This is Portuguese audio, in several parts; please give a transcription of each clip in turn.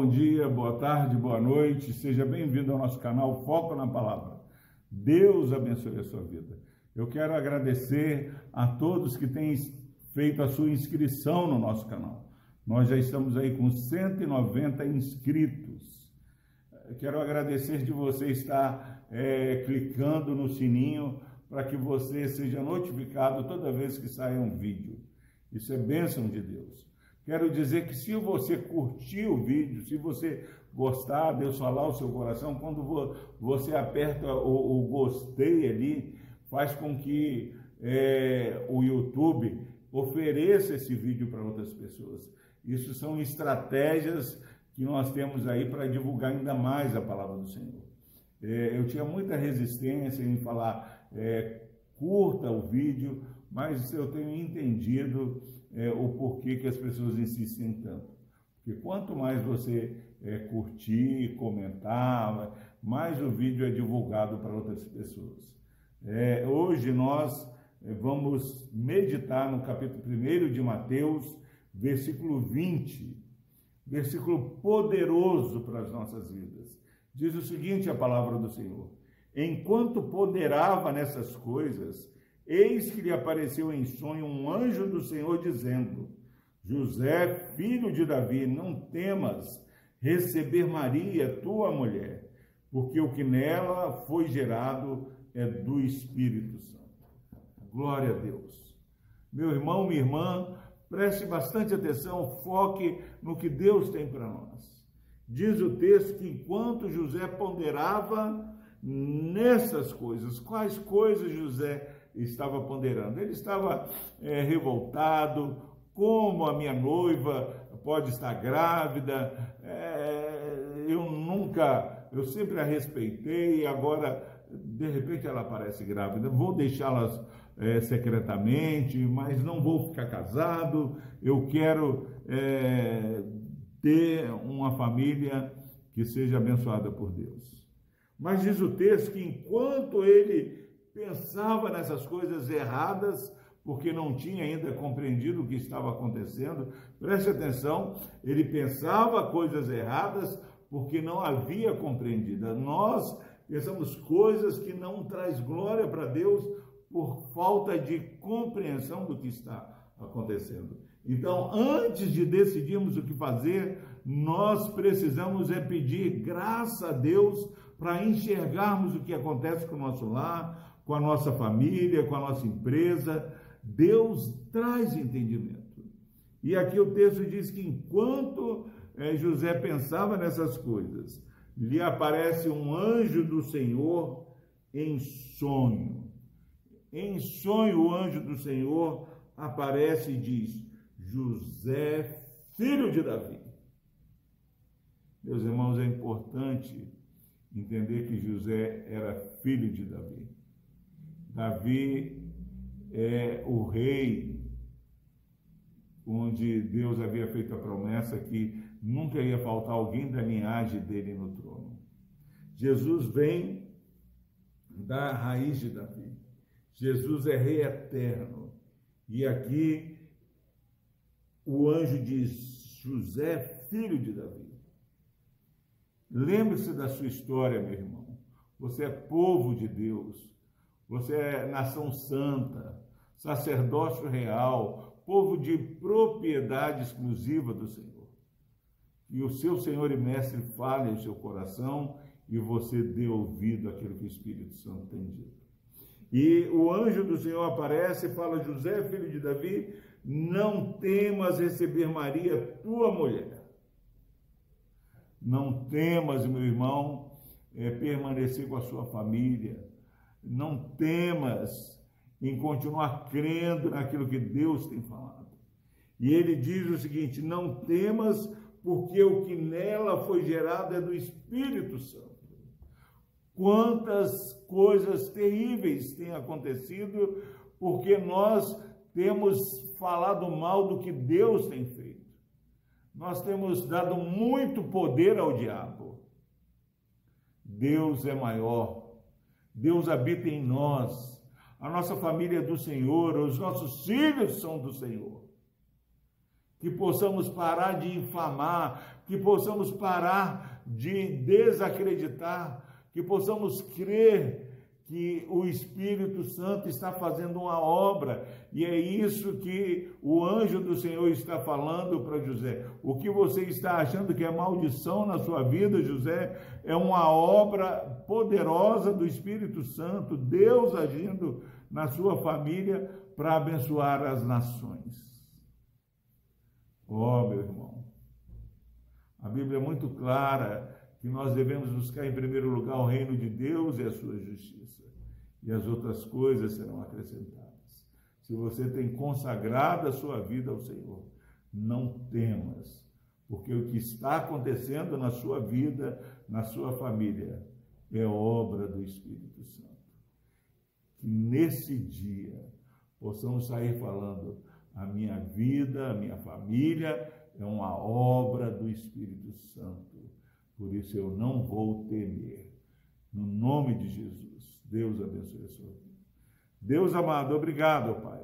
bom dia, boa tarde, boa noite. Seja bem-vindo ao nosso canal Foco na Palavra. Deus abençoe a sua vida. Eu quero agradecer a todos que têm feito a sua inscrição no nosso canal. Nós já estamos aí com 190 inscritos. Quero agradecer de você estar é, clicando no sininho para que você seja notificado toda vez que sair um vídeo. Isso é bênção de Deus. Quero dizer que se você curtir o vídeo, se você gostar, Deus falar o seu coração, quando você aperta o, o gostei ali, faz com que é, o YouTube ofereça esse vídeo para outras pessoas. Isso são estratégias que nós temos aí para divulgar ainda mais a palavra do Senhor. É, eu tinha muita resistência em falar é, curta o vídeo, mas eu tenho entendido é, o porquê que as pessoas insistem tanto. Porque quanto mais você é, curtir, comentar, mais o vídeo é divulgado para outras pessoas. É, hoje nós é, vamos meditar no capítulo 1 de Mateus, versículo 20, versículo poderoso para as nossas vidas. Diz o seguinte a palavra do Senhor: Enquanto ponderava nessas coisas, Eis que lhe apareceu em sonho um anjo do Senhor dizendo: José, filho de Davi, não temas receber Maria, tua mulher, porque o que nela foi gerado é do Espírito Santo. Glória a Deus. Meu irmão, minha irmã, preste bastante atenção, foque no que Deus tem para nós. Diz o texto que enquanto José ponderava nessas coisas, quais coisas José estava ponderando. Ele estava é, revoltado, como a minha noiva pode estar grávida, é, eu nunca, eu sempre a respeitei, agora de repente ela aparece grávida, vou deixá-la é, secretamente, mas não vou ficar casado, eu quero é, ter uma família que seja abençoada por Deus. Mas diz o texto que enquanto ele pensava nessas coisas erradas, porque não tinha ainda compreendido o que estava acontecendo. Preste atenção, ele pensava coisas erradas porque não havia compreendido. Nós pensamos coisas que não traz glória para Deus por falta de compreensão do que está acontecendo. Então, antes de decidirmos o que fazer, nós precisamos é pedir graça a Deus para enxergarmos o que acontece com o nosso lar, com a nossa família, com a nossa empresa. Deus traz entendimento. E aqui o texto diz que enquanto é, José pensava nessas coisas, lhe aparece um anjo do Senhor em sonho. Em sonho, o anjo do Senhor aparece e diz: José, filho de Davi. Meus irmãos, é importante entender que José era filho de Davi. Davi é o rei onde Deus havia feito a promessa que nunca ia faltar alguém da linhagem dele no trono. Jesus vem da raiz de Davi. Jesus é rei eterno. E aqui o anjo diz: José, filho de Davi. Lembre-se da sua história, meu irmão. Você é povo de Deus. Você é nação santa, sacerdócio real, povo de propriedade exclusiva do Senhor. E o seu Senhor e Mestre fale o seu coração e você dê ouvido àquilo que o Espírito Santo tem dito. E o anjo do Senhor aparece e fala: José, filho de Davi, não temas receber Maria, tua mulher. Não temas, meu irmão, é, permanecer com a sua família não temas em continuar crendo naquilo que Deus tem falado. E ele diz o seguinte: não temas, porque o que nela foi gerado é do Espírito Santo. Quantas coisas terríveis têm acontecido porque nós temos falado mal do que Deus tem feito. Nós temos dado muito poder ao diabo. Deus é maior Deus habita em nós, a nossa família é do Senhor, os nossos filhos são do Senhor. que possamos parar de infamar, que possamos parar de desacreditar, que possamos crer que o Espírito Santo está fazendo uma obra, e é isso que o anjo do Senhor está falando para José. O que você está achando que é maldição na sua vida, José, é uma obra poderosa do Espírito Santo, Deus agindo na sua família para abençoar as nações. Oh, meu irmão, a Bíblia é muito clara que nós devemos buscar em primeiro lugar o reino de Deus e a sua justiça, e as outras coisas serão acrescentadas. Se você tem consagrado a sua vida ao Senhor, não temas, porque o que está acontecendo na sua vida, na sua família, é obra do Espírito Santo. Que nesse dia possamos sair falando: a minha vida, a minha família é uma obra do Espírito Santo por isso eu não vou temer. No nome de Jesus. Deus abençoe a sua vida. Deus amado, obrigado, Pai,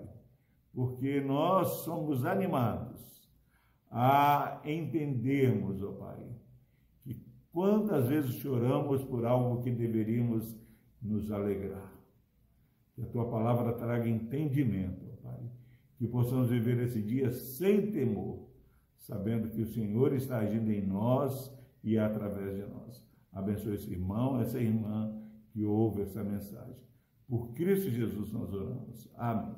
porque nós somos animados a entendermos, ó Pai, que quantas vezes choramos por algo que deveríamos nos alegrar. Que a tua palavra traga entendimento, ó Pai, que possamos viver esse dia sem temor, sabendo que o Senhor está agindo em nós e através de nós. Abençoe esse irmão, essa irmã que ouve essa mensagem. Por Cristo Jesus nós oramos. Amém.